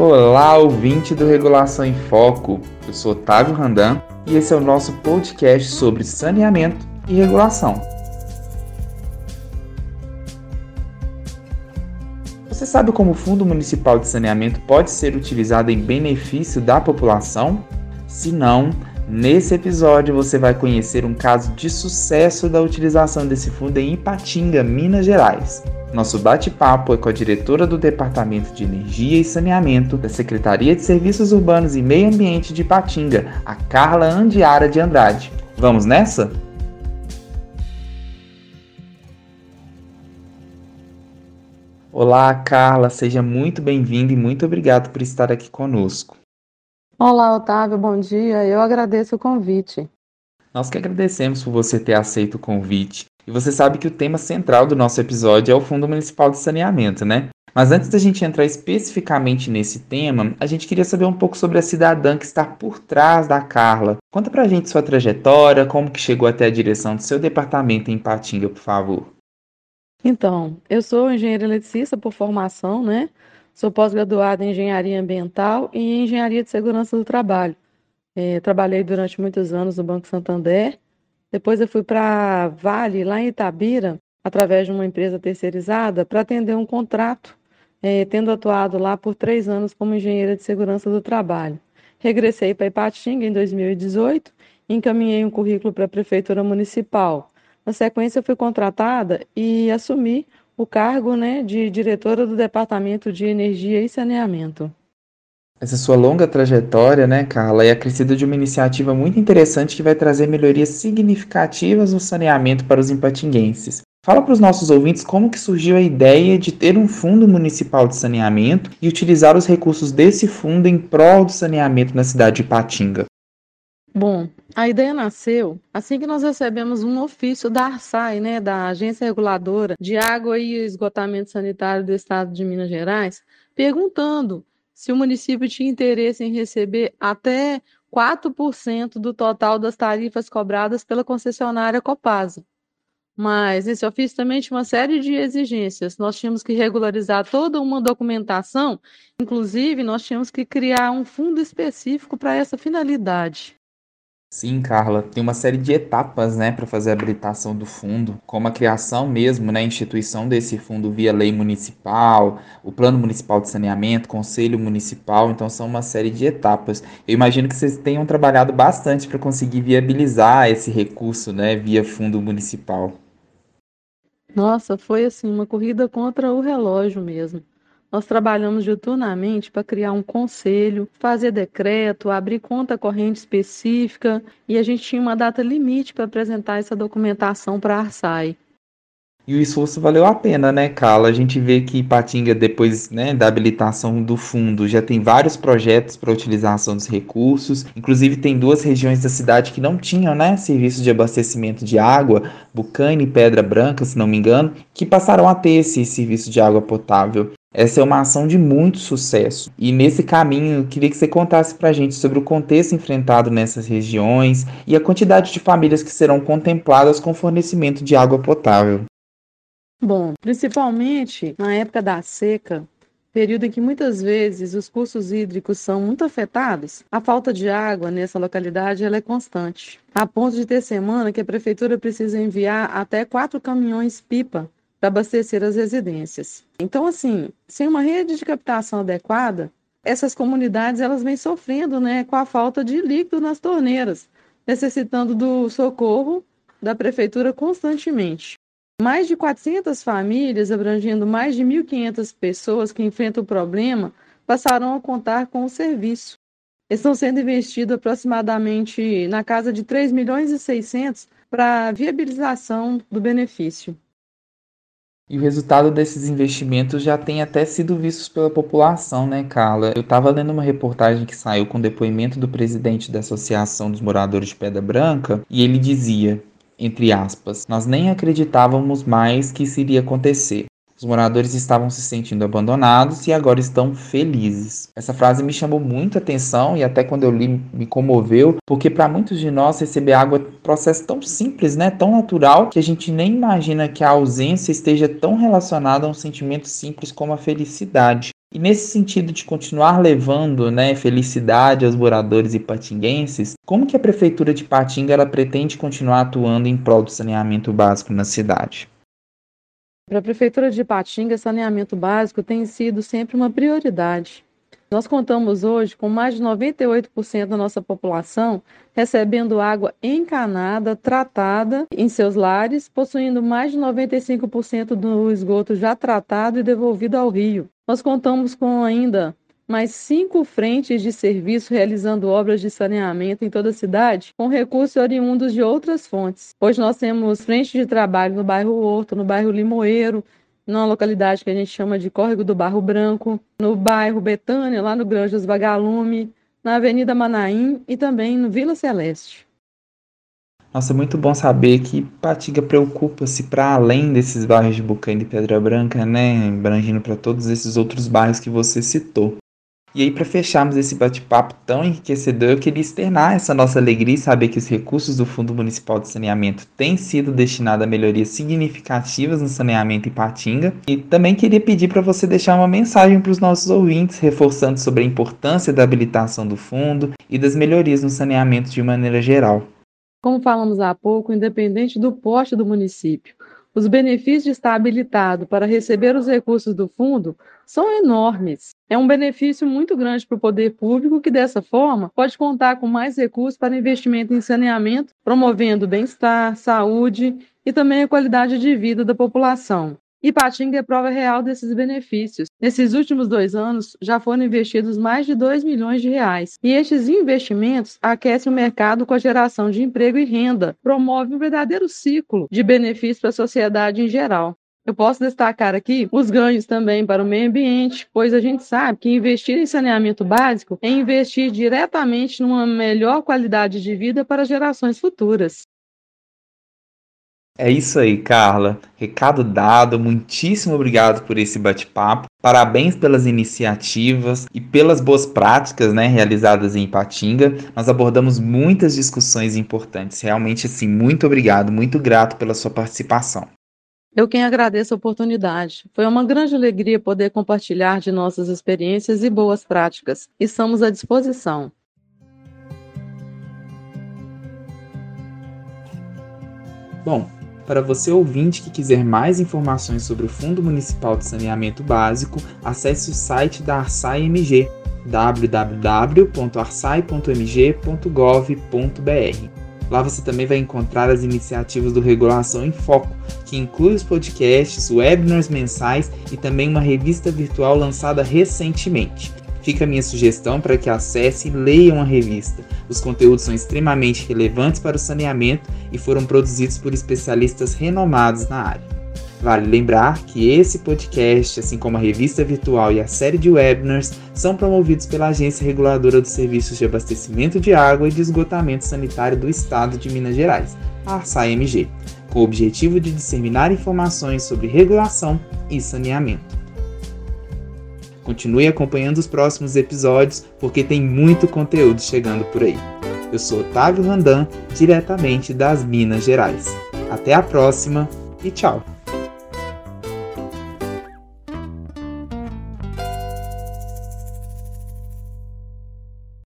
Olá, ouvinte do Regulação em Foco. Eu sou Otávio Randan e esse é o nosso podcast sobre saneamento e regulação. Você sabe como o Fundo Municipal de Saneamento pode ser utilizado em benefício da população? Se não, nesse episódio você vai conhecer um caso de sucesso da utilização desse fundo em Ipatinga, Minas Gerais. Nosso bate-papo é com a diretora do Departamento de Energia e Saneamento da Secretaria de Serviços Urbanos e Meio Ambiente de Patinga, a Carla Andiara de Andrade. Vamos nessa? Olá, Carla, seja muito bem-vinda e muito obrigado por estar aqui conosco. Olá, Otávio, bom dia. Eu agradeço o convite. Nós que agradecemos por você ter aceito o convite. E você sabe que o tema central do nosso episódio é o Fundo Municipal de Saneamento, né? Mas antes da gente entrar especificamente nesse tema, a gente queria saber um pouco sobre a cidadã que está por trás da Carla. Conta pra gente sua trajetória, como que chegou até a direção do seu departamento em Patinga, por favor. Então, eu sou engenheira eletricista por formação, né? Sou pós-graduada em engenharia ambiental e em engenharia de segurança do trabalho. É, trabalhei durante muitos anos no Banco Santander depois eu fui para Vale, lá em Itabira, através de uma empresa terceirizada, para atender um contrato, é, tendo atuado lá por três anos como engenheira de segurança do trabalho. Regressei para Ipatinga em 2018 e encaminhei um currículo para a Prefeitura Municipal. Na sequência, fui contratada e assumi o cargo né, de diretora do Departamento de Energia e Saneamento. Essa sua longa trajetória, né, Carla, é acrescida de uma iniciativa muito interessante que vai trazer melhorias significativas no saneamento para os empatinguenses. Fala para os nossos ouvintes como que surgiu a ideia de ter um fundo municipal de saneamento e utilizar os recursos desse fundo em prol do saneamento na cidade de Ipatinga. Bom, a ideia nasceu assim que nós recebemos um ofício da ARSAI, né, da Agência Reguladora de Água e Esgotamento Sanitário do Estado de Minas Gerais, perguntando se o município tinha interesse em receber até 4% do total das tarifas cobradas pela concessionária Copasa. Mas esse ofício também tinha uma série de exigências. Nós tínhamos que regularizar toda uma documentação, inclusive nós tínhamos que criar um fundo específico para essa finalidade. Sim, Carla, tem uma série de etapas, né, para fazer a habilitação do fundo, como a criação mesmo, né, instituição desse fundo via lei municipal, o plano municipal de saneamento, conselho municipal, então são uma série de etapas. Eu imagino que vocês tenham trabalhado bastante para conseguir viabilizar esse recurso, né, via fundo municipal. Nossa, foi assim uma corrida contra o relógio mesmo. Nós trabalhamos diuturnamente para criar um conselho, fazer decreto, abrir conta corrente específica e a gente tinha uma data limite para apresentar essa documentação para a Arsai. E o esforço valeu a pena, né, Carla? A gente vê que Patinga, depois né, da habilitação do fundo, já tem vários projetos para utilização dos recursos. Inclusive, tem duas regiões da cidade que não tinham né, serviço de abastecimento de água, Bucane e Pedra Branca, se não me engano, que passaram a ter esse serviço de água potável. Essa é uma ação de muito sucesso. E nesse caminho, queria que você contasse para a gente sobre o contexto enfrentado nessas regiões e a quantidade de famílias que serão contempladas com fornecimento de água potável. Bom, principalmente na época da seca, período em que muitas vezes os cursos hídricos são muito afetados, a falta de água nessa localidade ela é constante. A ponto de ter semana que a prefeitura precisa enviar até quatro caminhões pipa para abastecer as residências. Então, assim, sem uma rede de captação adequada, essas comunidades elas vêm sofrendo, né, com a falta de líquido nas torneiras, necessitando do socorro da prefeitura constantemente. Mais de 400 famílias, abrangendo mais de 1.500 pessoas que enfrentam o problema, passaram a contar com o serviço. Estão sendo investidos aproximadamente na casa de 3 milhões e 600 para viabilização do benefício. E o resultado desses investimentos já tem até sido vistos pela população, né, Carla? Eu estava lendo uma reportagem que saiu com depoimento do presidente da Associação dos Moradores de Pedra Branca e ele dizia, entre aspas, nós nem acreditávamos mais que isso iria acontecer. Os moradores estavam se sentindo abandonados e agora estão felizes. Essa frase me chamou muito a atenção e até quando eu li me comoveu, porque para muitos de nós receber água é um processo tão simples, né, tão natural, que a gente nem imagina que a ausência esteja tão relacionada a um sentimento simples como a felicidade. E nesse sentido de continuar levando né, felicidade aos moradores ipatinguenses, como que a Prefeitura de Patinga ela pretende continuar atuando em prol do saneamento básico na cidade? Para a Prefeitura de Ipatinga, saneamento básico tem sido sempre uma prioridade. Nós contamos hoje com mais de 98% da nossa população recebendo água encanada, tratada em seus lares, possuindo mais de 95% do esgoto já tratado e devolvido ao rio. Nós contamos com ainda mais cinco frentes de serviço realizando obras de saneamento em toda a cidade, com recursos oriundos de outras fontes. Hoje nós temos frente de trabalho no bairro Horto, no bairro Limoeiro, numa localidade que a gente chama de Córrego do Barro Branco, no bairro Betânia, lá no Granjas Vagalume, na Avenida Manaim e também no Vila Celeste. Nossa, é muito bom saber que Patiga preocupa-se para além desses bairros de Bucaína e Pedra Branca, né? Abrangindo para todos esses outros bairros que você citou. E aí, para fecharmos esse bate-papo tão enriquecedor, eu queria externar essa nossa alegria e saber que os recursos do Fundo Municipal de Saneamento têm sido destinados a melhorias significativas no saneamento em Patinga. E também queria pedir para você deixar uma mensagem para os nossos ouvintes, reforçando sobre a importância da habilitação do fundo e das melhorias no saneamento de maneira geral. Como falamos há pouco, independente do porte do município, os benefícios de estar habilitado para receber os recursos do fundo são enormes. É um benefício muito grande para o poder público que, dessa forma, pode contar com mais recursos para investimento em saneamento, promovendo bem-estar, saúde e também a qualidade de vida da população. Ipatinga é prova real desses benefícios. Nesses últimos dois anos, já foram investidos mais de 2 milhões de reais. E estes investimentos aquecem o mercado com a geração de emprego e renda, promove um verdadeiro ciclo de benefícios para a sociedade em geral. Eu posso destacar aqui os ganhos também para o meio ambiente, pois a gente sabe que investir em saneamento básico é investir diretamente numa melhor qualidade de vida para gerações futuras. É isso aí, Carla. Recado dado. Muitíssimo obrigado por esse bate-papo. Parabéns pelas iniciativas e pelas boas práticas né, realizadas em Ipatinga. Nós abordamos muitas discussões importantes. Realmente, assim, muito obrigado, muito grato pela sua participação. Eu quem agradeço a oportunidade. Foi uma grande alegria poder compartilhar de nossas experiências e boas práticas. Estamos à disposição. Bom, para você ouvinte que quiser mais informações sobre o Fundo Municipal de Saneamento Básico, acesse o site da Arsai MG www.arsai.mg.gov.br. Lá você também vai encontrar as iniciativas do Regulação em Foco, que inclui os podcasts, webinars mensais e também uma revista virtual lançada recentemente. Fica a minha sugestão para que acesse e leiam a revista. Os conteúdos são extremamente relevantes para o saneamento e foram produzidos por especialistas renomados na área. Vale lembrar que esse podcast, assim como a revista virtual e a série de webinars, são promovidos pela Agência Reguladora dos Serviços de Abastecimento de Água e de Esgotamento Sanitário do Estado de Minas Gerais, a ARSAMG, com o objetivo de disseminar informações sobre regulação e saneamento. Continue acompanhando os próximos episódios, porque tem muito conteúdo chegando por aí. Eu sou Otávio Randan, diretamente das Minas Gerais. Até a próxima e tchau!